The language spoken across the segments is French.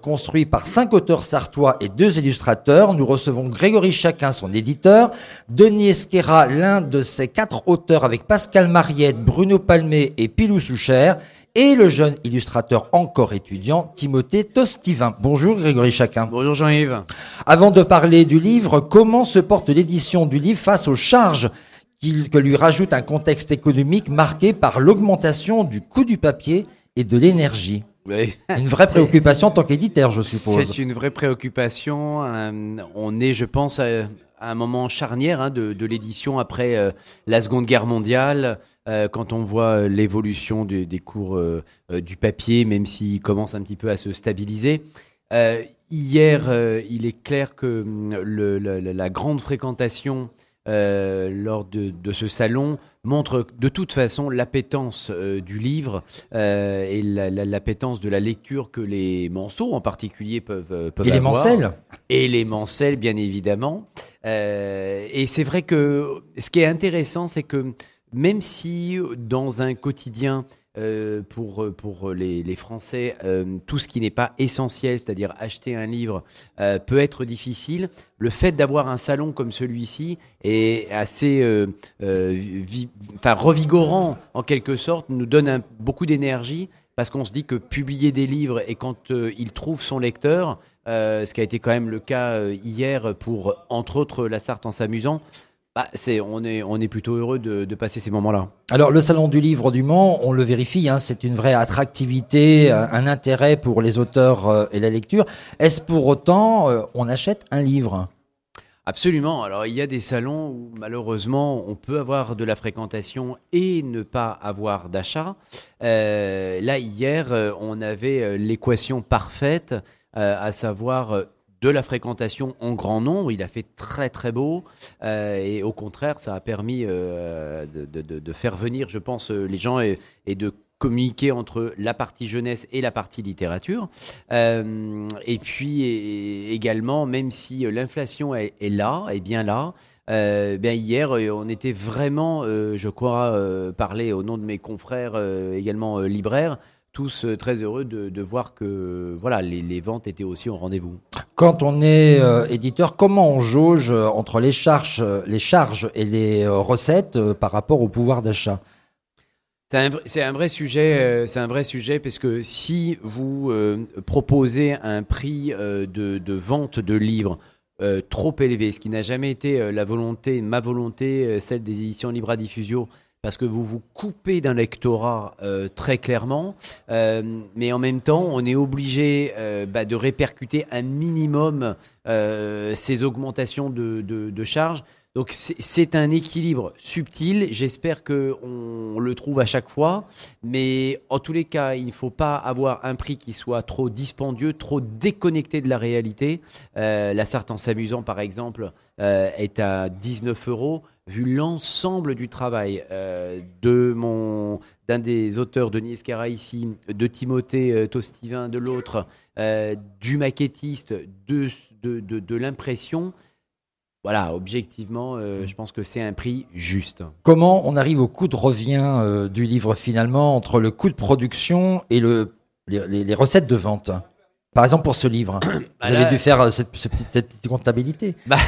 construit par cinq auteurs sartois et deux illustrateurs. Nous recevons Grégory Chacun, son éditeur, Denis Esquera, l'un de ses quatre auteurs avec Pascal Mariette, Bruno Palmé et Pilou Souchère, et le jeune illustrateur encore étudiant, Timothée Tostivin. Bonjour Grégory Chacun. Bonjour Jean-Yves. Avant de parler du livre, comment se porte l'édition du livre face aux charges que lui rajoute un contexte économique marqué par l'augmentation du coût du papier et de l'énergie? Une vraie préoccupation en tant qu'éditeur, je suppose. C'est une vraie préoccupation. Euh, on est, je pense, à, un moment charnière hein, de, l'édition après euh, la Seconde Guerre mondiale, euh, quand on voit l'évolution des cours du papier, même s'il commence un petit peu à se stabiliser. hier, il est clair que le, la, grande fréquentation lors de, de, ce salon montre de toute façon l'appétence euh, du livre euh, et l'appétence de la lecture que les manceaux en particulier peuvent, euh, peuvent et les mancelles. Et les mancelles bien évidemment. Et c'est vrai que ce qui est intéressant c'est que même si dans un quotidien euh, pour, pour les, les Français, euh, tout ce qui n'est pas essentiel, c'est-à-dire acheter un livre, euh, peut être difficile. Le fait d'avoir un salon comme celui-ci est assez enfin, revigorant en quelque sorte, nous donne beaucoup d'énergie parce qu'on se dit que publier des livres et quand il trouve son lecteur, ce qui a été quand même le cas hier pour, entre autres, La Sarthe en s'amusant, bah, on, est, on est plutôt heureux de, de passer ces moments-là. Alors, le Salon du Livre du Mans, on le vérifie, hein, c'est une vraie attractivité, un, intérêt pour les auteurs euh, et la lecture. Est-ce pour autant euh, on achète un livre? Absolument. Alors, il y a des salons où malheureusement on peut avoir de la fréquentation et ne pas avoir d'achat. Euh, là, hier, on avait l'équation parfaite, à savoir de la fréquentation en grand nombre. Il a fait très très beau euh, et au contraire, ça a permis euh, de, faire venir, je pense, euh, les gens et, de communiquer entre la partie jeunesse et la partie littérature. et puis également, même si l'inflation est, là, est bien là, bien hier, on était vraiment, je crois, parler au nom de mes confrères également libraires, tous euh, très heureux de, voir que voilà, les, ventes étaient aussi au rendez-vous. Quand on est euh, éditeur, comment on jauge euh, entre les charges, les charges et les recettes par rapport au pouvoir d'achat? C'est un, vrai sujet, c'est un vrai sujet parce que si vous proposez un prix de, vente de livres trop élevé, ce qui n'a jamais été la volonté, ma volonté, celle des éditions Libra Diffusio, parce que vous vous coupez d'un lectorat euh, très clairement, euh, mais en même temps, on est obligé euh, bah, de répercuter un minimum ces augmentations de, de charges. Donc c'est un équilibre subtil. J'espère que on le trouve à chaque fois, mais en tous les cas, il ne faut pas avoir un prix qui soit trop dispendieux, trop déconnecté de la réalité. Euh, la Sarthe en s'amusant, par exemple, euh, est à 19 euros. Vu l'ensemble du travail euh, de mon d'un des auteurs, Denis Escara ici, de Timothée Tostivin de l'autre, du maquettiste, de, de, de, l'impression, voilà, objectivement, euh, je pense que c'est un prix juste. Comment on arrive au coût de revient euh, du livre finalement entre le coût de production et le, les, recettes de vente? Par exemple, pour ce livre, vous bah avez dû faire euh, cette, petite comptabilité. Bah,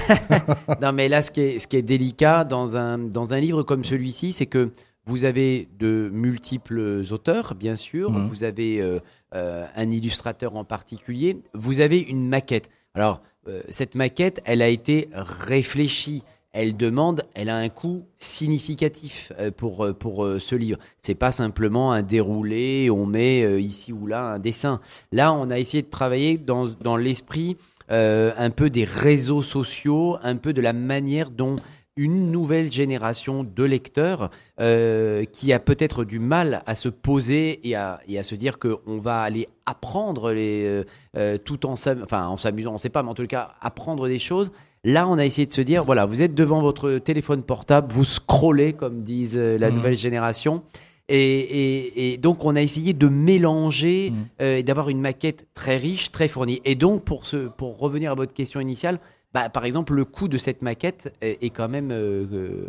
non, mais là, ce qui est, ce qui est délicat dans un, dans un livre comme celui-ci, c'est que vous avez de multiples auteurs, bien sûr. Mmh. Vous avez un illustrateur en particulier. Vous avez une maquette. Alors, euh, cette maquette, elle a été réfléchie. Elle demande, elle a un coût significatif euh, pour, euh, pour ce livre. C'est pas simplement un déroulé, on met ici ou là un dessin. Là, on a essayé de travailler dans, dans l'esprit un peu des réseaux sociaux, un peu de la manière dont une nouvelle génération de lecteurs euh, qui a peut-être du mal à se poser et à, se dire qu'on va aller apprendre les, euh, euh, tout en s'amusant, en s'amusant, on ne sait pas, mais en tout cas apprendre des choses. Là, on a essayé de se dire, voilà, vous êtes devant votre téléphone portable, vous scrollez, comme disent la mmh. nouvelle génération. Et, donc, on a essayé de mélanger mmh. et d'avoir une maquette très riche, très fournie. Et donc, pour, ce, pour revenir à votre question initiale, bah, par exemple, le coût de cette maquette est, quand même euh, euh,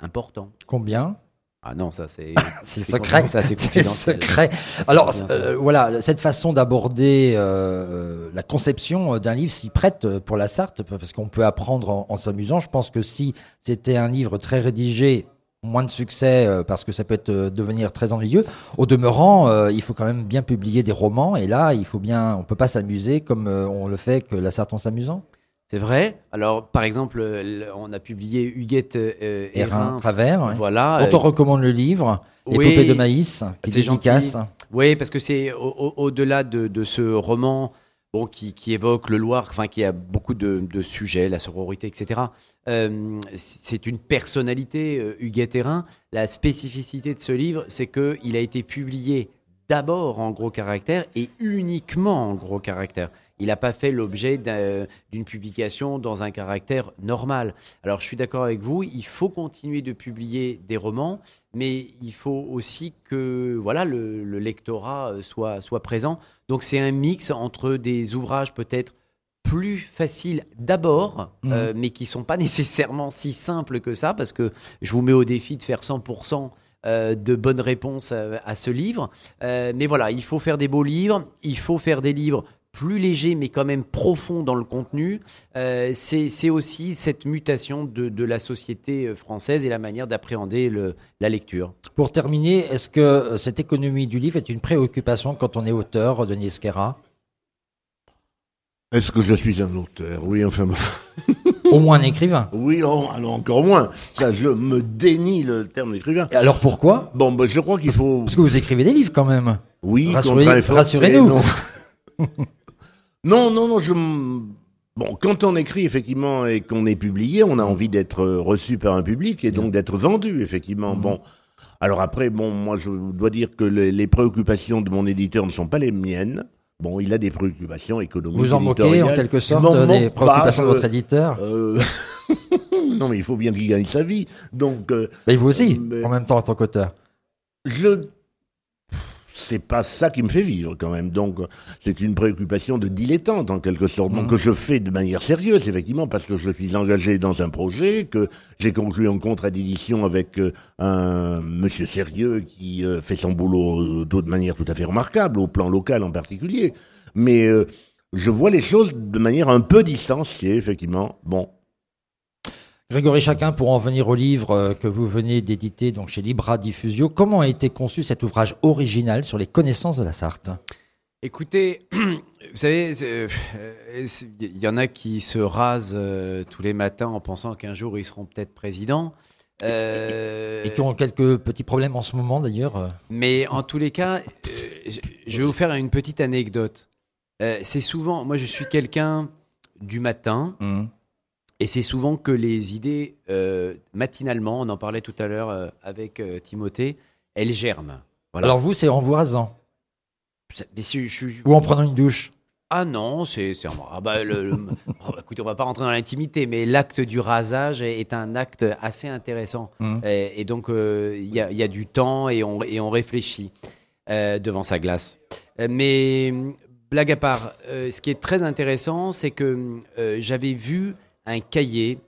important. Combien? Ah non, ça c'est c'est secret. Ça c'est secret. Ça, Alors euh, voilà, cette façon d'aborder euh, la conception d'un livre s'y prête pour la Sarthe parce qu'on peut apprendre en, en s'amusant. Je pense que si c'était un livre très rédigé, moins de succès euh, parce que ça peut être euh, devenir très ennuyeux. Au demeurant, euh, il faut quand même bien publier des romans et là, il faut bien, on peut pas s'amuser comme euh, on le fait que la Sarthe en s'amusant. C'est vrai. Alors par exemple, le- on a publié Huguette euh, Hérin, travers. ouais. Voilà. On euh, recommande le livre, oui, Épopée de maïs, qui c'est dédicace. Oui, parce que c'est au- au- au-delà de, de ce roman bon, qui, qui évoque le Loir, enfin qui a beaucoup de, de sujets, la sororité, etc. Euh, c'est une personnalité, euh, Huguette Hérin. La spécificité de ce livre, c'est qu'il a été publié d'abord en gros caractère et uniquement en gros caractère. Il n'a pas fait l'objet d'un- d'une publication dans un caractère normal. Alors je suis d'accord avec vous, il faut continuer de publier des romans, mais il faut aussi que voilà le, le lectorat euh, soit, soit présent. Donc c'est un mix entre des ouvrages peut-être plus faciles d'abord, Mhm. euh, mais qui sont pas nécessairement si simples que ça, parce que je vous mets au défi de faire 100% euh, de bonnes réponses à, à ce livre. Euh, mais voilà, il faut faire des beaux livres, il faut faire des livres plus légers mais quand même profonds dans le contenu. Euh, c'est aussi cette mutation de, de la société euh, française et la manière d'appréhender le- la lecture. Pour terminer, est-ce que euh, cette économie du livre est une préoccupation quand on est auteur, Denis Esquerra? Est-ce que je suis un auteur? Oui, enfin. Au moins un écrivain. Oui, oh, alors encore moins. Ça, je me dénie le terme d'écrivain. Et alors pourquoi Bon, bah, je crois qu'il faut. Parce que vous écrivez des livres quand même. Oui, Rassurez- rassurez-nous. Non. non, non, non, je. Bon, quand on écrit effectivement et qu'on est publié, on a envie d'être euh, reçu par un public et donc d'être vendu effectivement. Mhm. Bon, alors après, bon, moi je dois dire que les, les préoccupations de mon éditeur ne sont pas les miennes. Bon, il a des préoccupations économiques. Vous en moquez en quelque sorte euh, des préoccupations pas, de votre je- éditeur euh, non, mais il faut bien qu'il gagne sa vie. Donc, euh, Mais vous aussi, en même temps en tant qu'auteur. je. C'est pas ça qui me fait vivre quand même. Donc, c'est une préoccupation de dilettante en quelque sorte. Donc, que je fais de manière sérieuse, effectivement, parce que je suis engagé dans un projet, que j'ai conclu un contrat d'édition avec euh, un monsieur sérieux qui euh, fait son boulot euh, de manière tout à fait remarquable, au plan local en particulier. Mais euh, je vois les choses de manière un peu distanciée, effectivement. Bon, Grégory Chacun, pour en venir au livre euh, que vous venez d'éditer donc chez Libra Diffusio, comment a été conçu cet ouvrage original sur les connaissances de la Sarthe? Écoutez, vous savez, euh, c'est- il y en a qui se rasent euh, tous les matins en pensant qu'un jour ils seront peut-être présidents. Euh, Et qui ont quelques petits problèmes en ce moment d'ailleurs. euh. Mais en tous les cas, euh, je- vais vous faire une petite anecdote. Euh, c'est souvent, moi je suis quelqu'un du matin, Mhm. Et c'est souvent que les idées, euh, matinalement, on en parlait tout à l'heure euh, avec euh, Timothée, elles germent. Voilà. Alors vous, c'est en vous rasant Mais si je suis- ou en prenant une douche Ah non, c'est c'est un- ah bah, le, le- oh, écoutez, on va pas rentrer dans l'intimité, mais l'acte du rasage est, est un acte assez intéressant. Mhm. Et, et donc euh, il y, a, il y a du temps et on, et on réfléchit euh, devant sa glace. Euh, mais blague à part, euh, ce qui est très intéressant, c'est que euh, j'avais vu un cahier,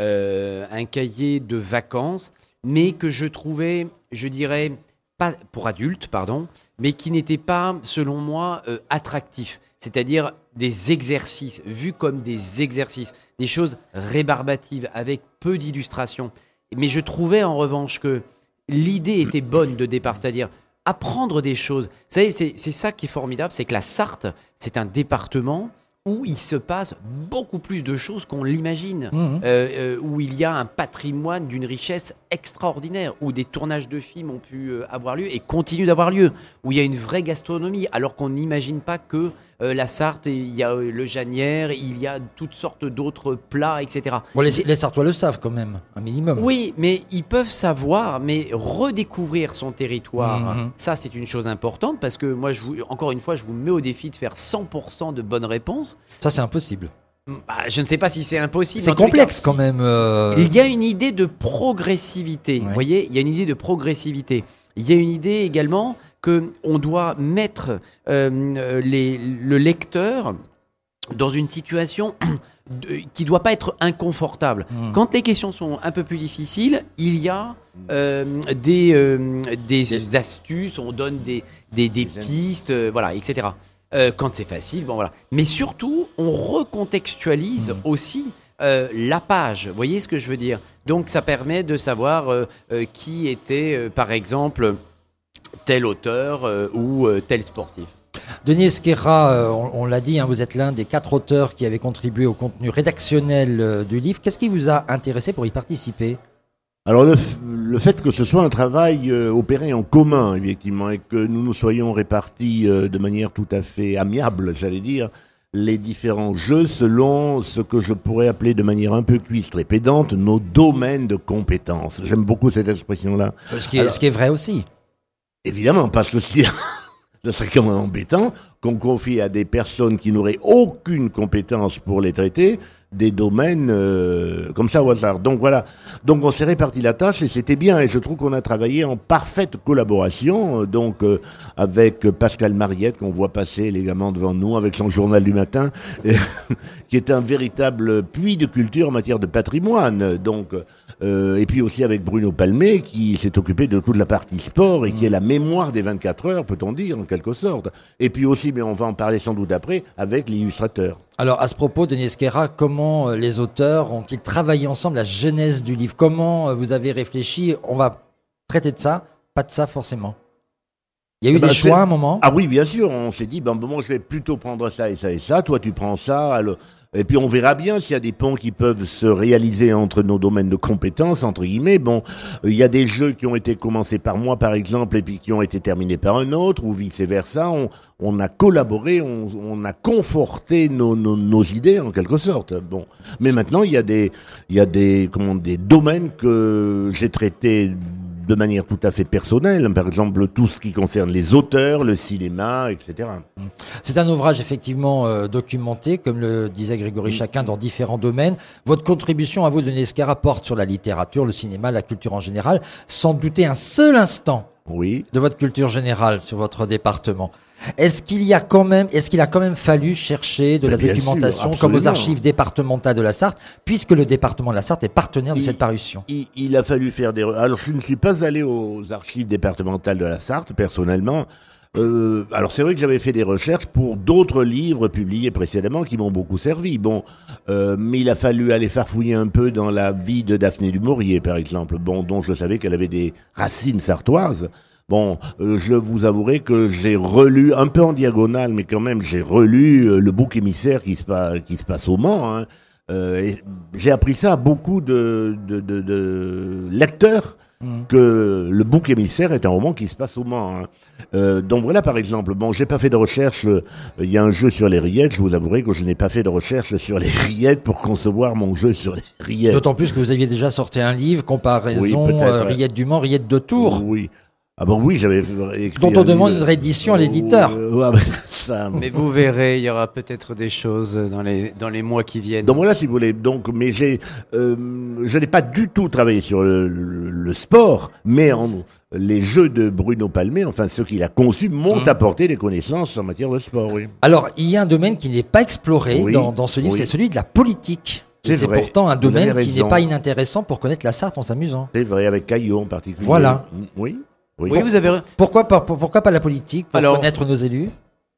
euh, un cahier de vacances, mais que je trouvais, je dirais, pas pour adultes, pardon, mais qui n'était pas, selon moi, euh, attractif. C'est-à-dire des exercices, vus comme des exercices, des choses rébarbatives, avec peu d'illustrations. Mais je trouvais en revanche que l'idée était bonne de départ, c'est-à-dire apprendre des choses. Vous savez, c'est c'est ça qui est formidable, c'est que la Sarthe, c'est un département où il se passe beaucoup plus de choses qu'on l'imagine, Mhm. euh, euh, où il y a un patrimoine d'une richesse extraordinaire, où des tournages de films ont pu euh, avoir lieu et continuent d'avoir lieu, où il y a une vraie gastronomie, alors qu'on n'imagine pas que euh, la Sarthe, il y a euh, le Janière, il y a toutes sortes d'autres plats, etc. Bon, les, les Sartois le savent quand même, un minimum. Oui, mais ils peuvent savoir, mais redécouvrir son territoire, Mhm. ça c'est une chose importante parce que moi, je vous, encore une fois, je vous mets au défi de faire 100% de bonnes réponses. Ça, c'est impossible. Bah, je ne sais pas si c'est impossible. C'est cas, complexe quand même. euh. il y a une idée de progressivité. Ouais. Vous voyez, il y a une idée de progressivité. Il y a une idée également que on doit mettre euh, les- le lecteur dans une situation de- qui doit pas être inconfortable. Mm. Quand les questions sont un peu plus difficiles, il y a euh, des, euh, des astuces, on donne des, des, des pistes, euh, voilà, etc. Euh, quand c'est facile, bon voilà. Mais surtout, on recontextualise aussi euh, la page. Vous voyez ce que je veux dire? Donc, ça permet de savoir euh, euh, qui était, euh, par exemple, tel auteur euh, ou euh, tel sportif. Denis Esquerra, euh, on, on l'a dit, hein, vous êtes l'un des quatre auteurs qui avaient contribué au contenu rédactionnel du livre. Qu'est-ce qui vous a intéressé pour y participer? Alors le, fait que ce soit un travail euh, opéré en commun, effectivement, et que nous nous soyons répartis euh, de manière tout à fait amiable, j'allais dire, les différents jeux selon ce que je pourrais appeler de manière un peu cuistre et pédante nos domaines de compétences. J'aime beaucoup cette expression-là. ce qui est vrai aussi. Évidemment, parce que si, ce serait quand même embêtant qu'on confie à des personnes qui n'auraient aucune compétence pour les traiter des domaines euh, comme ça au hasard. Donc voilà. Donc on s'est réparti la tâche et c'était bien. Et je trouve qu'on a travaillé en parfaite collaboration. euh, Donc euh, avec Pascal Mariette qu'on voit passer élégamment devant nous avec son journal du matin, qui est un véritable puits de culture en matière de patrimoine. Donc euh, et puis aussi avec Bruno Palmé qui s'est occupé de toute la partie sport et qui est la mémoire des 24 heures, peut-on dire, en quelque sorte. Et puis aussi, mais on va en parler sans doute après, avec l'illustrateur. Alors, à ce propos, Denis Esquerra, comment euh, les auteurs ont-ils travaillé ensemble la genèse du livre? Comment euh, vous avez réfléchi? On va traiter de ça, pas de ça forcément. Il y a eu Eh ben, des choix à un moment Ah oui, bien sûr, on s'est dit, ben, bon, je vais plutôt prendre ça et ça et ça, toi tu prends ça, alors- et puis on verra bien s'il y a des ponts qui peuvent se réaliser entre nos domaines de compétences, entre guillemets. Bon, euh, il y a des jeux qui ont été commencés par moi, par exemple, et puis qui ont été terminés par un autre, ou vice-versa. On, on a collaboré, on, on a conforté nos, nos, nos idées, en quelque sorte. Bon, mais maintenant, il y a des, il y a des, comment, des domaines que j'ai traités de manière tout à fait personnelle, par exemple tout ce qui concerne les auteurs, le cinéma, etc. C'est un ouvrage effectivement euh, documenté, comme le disait Grégory Chacun, dans différents domaines. Votre contribution à vous, Denis Esquerra, porte sur la littérature, le cinéma, la culture en général, sans douter un seul instant Oui. de votre culture générale sur votre département. Est-ce qu'il y a quand même, est-ce qu'il a quand même fallu chercher de la sûr, documentation comme aux archives départementales de la Sarthe, puisque le département de la Sarthe est partenaire de cette parution? Il, il a fallu faire des... Alors, je ne suis pas allé aux archives départementales de la Sarthe, personnellement. Euh, alors, c'est vrai que j'avais fait des recherches pour d'autres livres publiés précédemment qui m'ont beaucoup servi. Bon, euh, mais il a fallu aller farfouiller un peu dans la vie de Daphné du Maurier, par exemple, bon, dont je savais qu'elle avait des racines sartoises. Bon, euh, je vous avouerai que j'ai relu, un peu en diagonale, mais quand même, j'ai relu euh, le bouc émissaire qui se, qui se passe au Mans. Hein. Euh, j'ai appris ça à beaucoup de, de, de, de lecteurs que le bouc émissaire est un roman qui se passe au Mans. hein. Euh, donc voilà par exemple, bon j'ai pas fait de recherche, euh, il y a un jeu sur les rillettes, je vous avouerai que je n'ai pas fait de recherche sur les rillettes pour concevoir mon jeu sur les rillettes. D'autant plus que vous aviez déjà sorti un livre, comparaison Oui, euh. Rillettes du Mans, Rillettes de Tours, Oui. Ah bon oui, j'avais écrit dont on demande une réédition à l'éditeur. Euh, ouais, bah, ça, Mais vous verrez, il y aura peut-être des choses dans les, dans les mois qui viennent. Donc voilà, si vous voulez. Donc, mais j'ai, euh, je n'ai pas du tout travaillé sur le, le- le sport, mais en, les jeux de Bruno Palmé, enfin ceux qu'il a conçus, m'ont Mhm. apporté des connaissances en matière de sport. Oui. Alors, il y a un domaine qui n'est pas exploré Oui, dans, dans ce livre, oui. c'est celui de la politique. C'est pourtant un domaine qui n'est pas inintéressant pour connaître la Sarthe en s'amusant. C'est vrai, avec Caillot en particulier. Voilà. Mm, Oui. Oui. Oui, vous avez raison. Pourquoi pas, pour- pourquoi pas la politique Pour Alors- connaître nos élus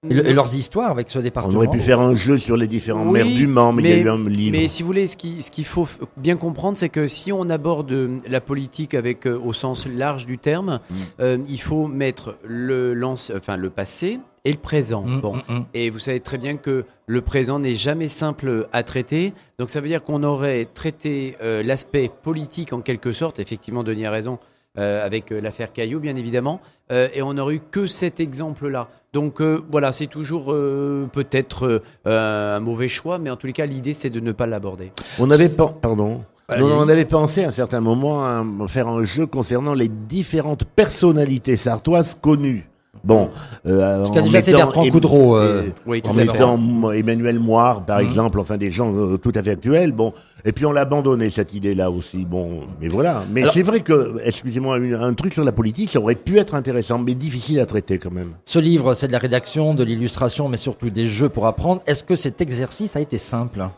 et, le- et leurs histoires avec ce On département. aurait pu faire un jeu sur les différents Oui, maires du Mans, mais, il y a eu un livre. Mais si vous voulez, ce qui- ce qu'il faut bien comprendre, c'est que si on aborde euh, la politique avec euh, au sens large du terme, Mm. euh, il faut mettre le, lance- enfin, le passé et le présent. Mm, Bon. mm. Et vous savez très bien que le présent n'est jamais simple à traiter. Donc ça veut dire qu'on aurait traité euh, l'aspect politique en quelque sorte, effectivement Denis a raison, euh, avec euh, l'affaire Caillot bien évidemment, euh, et on n'aurait eu que cet exemple-là. Donc euh, voilà, c'est toujours euh, peut-être euh, un mauvais choix, mais en tous les cas l'idée c'est de ne pas l'aborder. On avait pardon. Non, on avait pensé à un certain moment à faire un jeu concernant les différentes personnalités sartoises connues. Bon, euh, Ce qu'a déjà fait Bertrand Coudreau, euh, et- Oui, tout en mettant Emmanuel Moire, par Mhm. exemple, enfin des gens euh, tout à fait actuels. Bon, Et puis on l'a abandonné cette idée-là aussi. Bon, mais voilà. Mais c'est vrai que, excusez-moi, un truc sur la politique, ça aurait pu être intéressant, mais difficile à traiter quand même. Ce livre, c'est de la rédaction, de l'illustration, mais surtout des jeux pour apprendre. Est-ce que cet exercice a été simple?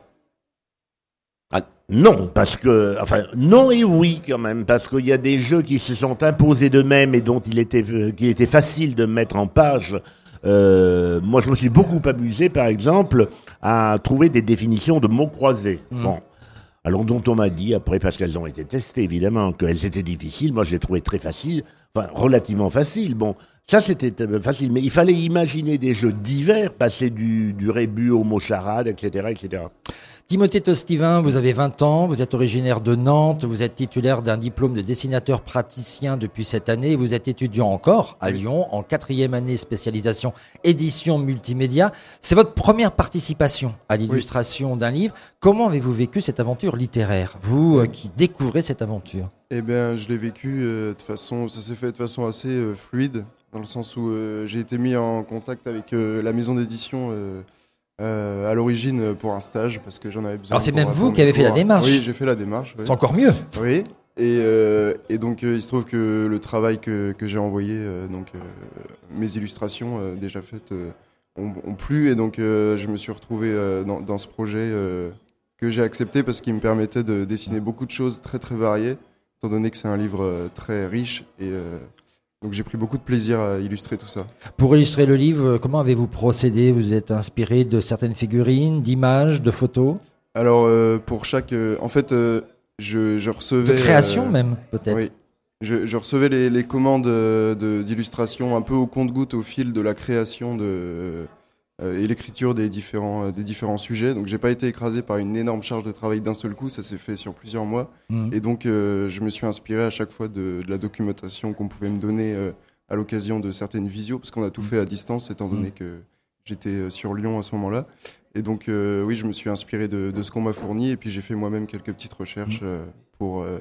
Ah, non, parce que, enfin, non et oui quand même, parce qu'il y a des jeux qui se sont imposés d'eux-mêmes et dont il était, qui était facile de mettre en page. Euh, moi, je me suis beaucoup amusé, par exemple, à trouver des définitions de mots croisés. Mmh. Bon. Alors, dont on m'a dit, après, parce qu'elles ont été testées, évidemment, qu'elles étaient difficiles. Moi, je les trouvais très faciles, enfin, relativement faciles. Bon, ça, c'était euh, facile. Mais il fallait imaginer des jeux divers, passer du, du rébut au mot charade, etc., etc. Timothée Tostivin, vous avez 20 ans, vous êtes originaire de Nantes, vous êtes titulaire d'un diplôme de dessinateur praticien depuis cette année, vous êtes étudiant encore à Lyon en quatrième année spécialisation édition multimédia. C'est votre première participation à l'illustration d'un livre. Comment avez-vous vécu cette aventure littéraire, vous euh, qui découvrez cette aventure? Eh bien, je l'ai vécu euh, de façon, ça s'est fait de façon assez euh, fluide, dans le sens où j'ai été mis en contact avec la maison d'édition euh, à l'origine pour un stage parce que j'en avais besoin. Alors c'est même vous qui avez fait la démarche Oui, j'ai fait la démarche. C'est encore mieux. Oui. Et, euh, et donc euh, il se trouve que le travail que, que j'ai envoyé, donc mes illustrations déjà faites, ont, ont, plu et donc je me suis retrouvé dans, dans, ce projet que j'ai accepté parce qu'il me permettait de dessiner beaucoup de choses très très variées, étant donné que c'est un livre très riche et donc j'ai pris beaucoup de plaisir à illustrer tout ça. Pour illustrer le livre, comment avez-vous procédé? Vous êtes inspiré de certaines figurines, d'images, de photos? Alors euh, pour chaque, euh, en fait, euh, je, je, recevais. De création même, peut-être? Oui. Je, je, recevais les, les commandes d'illustration un peu au compte-goutte au fil de la création de et l'écriture des différents, euh, des différents sujets. Donc j'ai pas été écrasé par une énorme charge de travail d'un seul coup, ça s'est fait sur plusieurs mois. Mmh. Et donc euh, je me suis inspiré à chaque fois de, de la documentation qu'on pouvait me donner à l'occasion de certaines visios, parce qu'on a tout mmh. fait à distance, étant donné mmh. que j'étais sur Lyon à ce moment-là. Et donc oui, je me suis inspiré de, de ce qu'on m'a fourni, et puis j'ai fait moi-même quelques petites recherches pour pour, euh,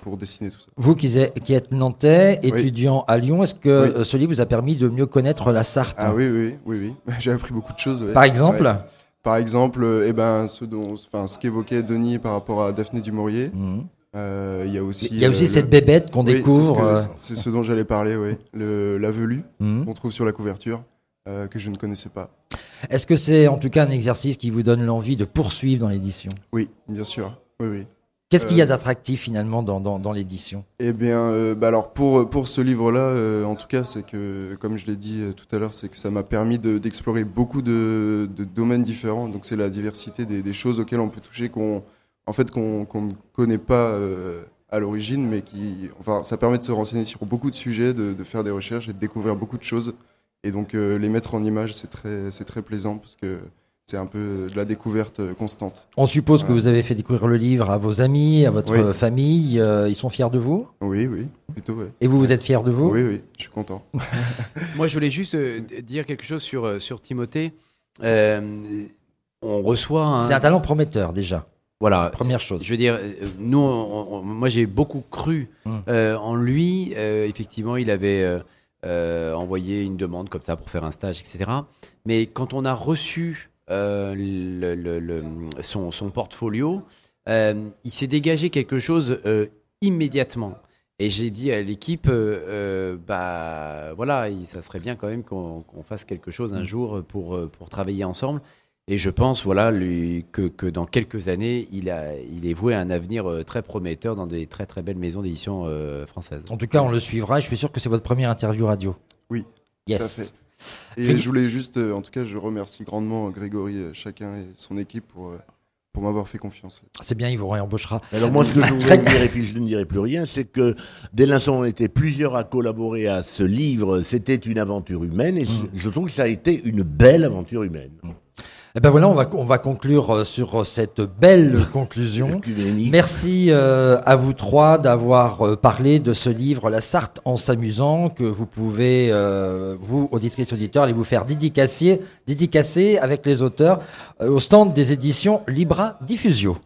pour dessiner tout ça. Vous qui êtes, nantais, étudiant à Lyon, est-ce que euh, ce livre vous a permis de mieux connaître la Sarthe Ah oui, oui, oui, oui. J'ai appris beaucoup de choses. Par exemple Par exemple, eh ben, ce, dont, enfin, ce qu'évoquait Denis par rapport à Daphné du Maurier. Mhm. Euh, il y a aussi, il y a aussi cette bébête qu'on découvre. C'est ce, dont j'allais parler, oui. Le, la velue mhm. qu'on trouve sur la couverture. que je ne connaissais pas. Est-ce que c'est en tout cas un exercice qui vous donne l'envie de poursuivre dans l'édition? Oui, bien sûr. Oui, oui. Qu'est-ce qu'il y a euh, d'attractif finalement dans, dans, l'édition? Eh bien, euh, bah alors pour, pour ce livre-là, euh, en tout cas, c'est que, comme je l'ai dit tout à l'heure, c'est que ça m'a permis d'explorer beaucoup de, de, domaines différents. Donc c'est la diversité des, des, choses auxquelles on peut toucher, qu'on en fait qu'on ne connaît pas à l'origine, mais qui, enfin, ça permet de se renseigner sur beaucoup de sujets, de, de faire des recherches et de découvrir beaucoup de choses. Et donc les mettre en image, c'est très, c'est très plaisant parce que c'est un peu de la découverte euh, constante. On suppose que vous avez fait découvrir le livre à vos amis, à votre famille. Euh, ils sont fiers de vous? Oui, oui, plutôt. Oui. Et vous, vous êtes fiers de vous? Oui, oui, je suis content. Moi, je voulais juste euh, dire quelque chose sur, sur Timothée. on reçoit. C'est un talent prometteur déjà. Voilà. Première chose. Je veux dire, nous, moi, j'ai beaucoup cru hum. en lui. effectivement, il avait. envoyé une demande comme ça pour faire un stage, etc. Mais quand on a reçu euh, le, son, son, portfolio, euh, il s'est dégagé quelque chose euh, immédiatement. Et j'ai dit à l'équipe, bah voilà, ça serait bien quand même qu'on fasse quelque chose un jour pour, pour travailler ensemble. Et je pense, voilà, lui, que, que, dans quelques années, il, a, il est voué à un avenir très prometteur dans des très très belles maisons d'édition françaises. En tout cas, on le suivra. Je suis sûr que c'est votre première interview radio. Oui. Yes. Et je voulais juste, euh, en tout cas, je remercie grandement Grégory, euh, chacun et son équipe pour, euh, pour m'avoir fait confiance. C'est bien, il vous réembauchera. Alors moi, ce que je voudrais dire, et puis je ne dirai plus rien, c'est que dès l'instant où on était plusieurs à collaborer à ce livre, c'était une aventure humaine, et mm. je trouve que ça a été une belle aventure humaine. Eh ben voilà, on va, on va conclure euh, sur euh, cette belle conclusion. Merci euh, à vous trois d'avoir parlé de ce livre La Sarthe en s'amusant que vous pouvez, vous auditrices auditeurs, aller vous faire dédicacer, dédicacer avec les auteurs au stand des éditions Libra Diffusio.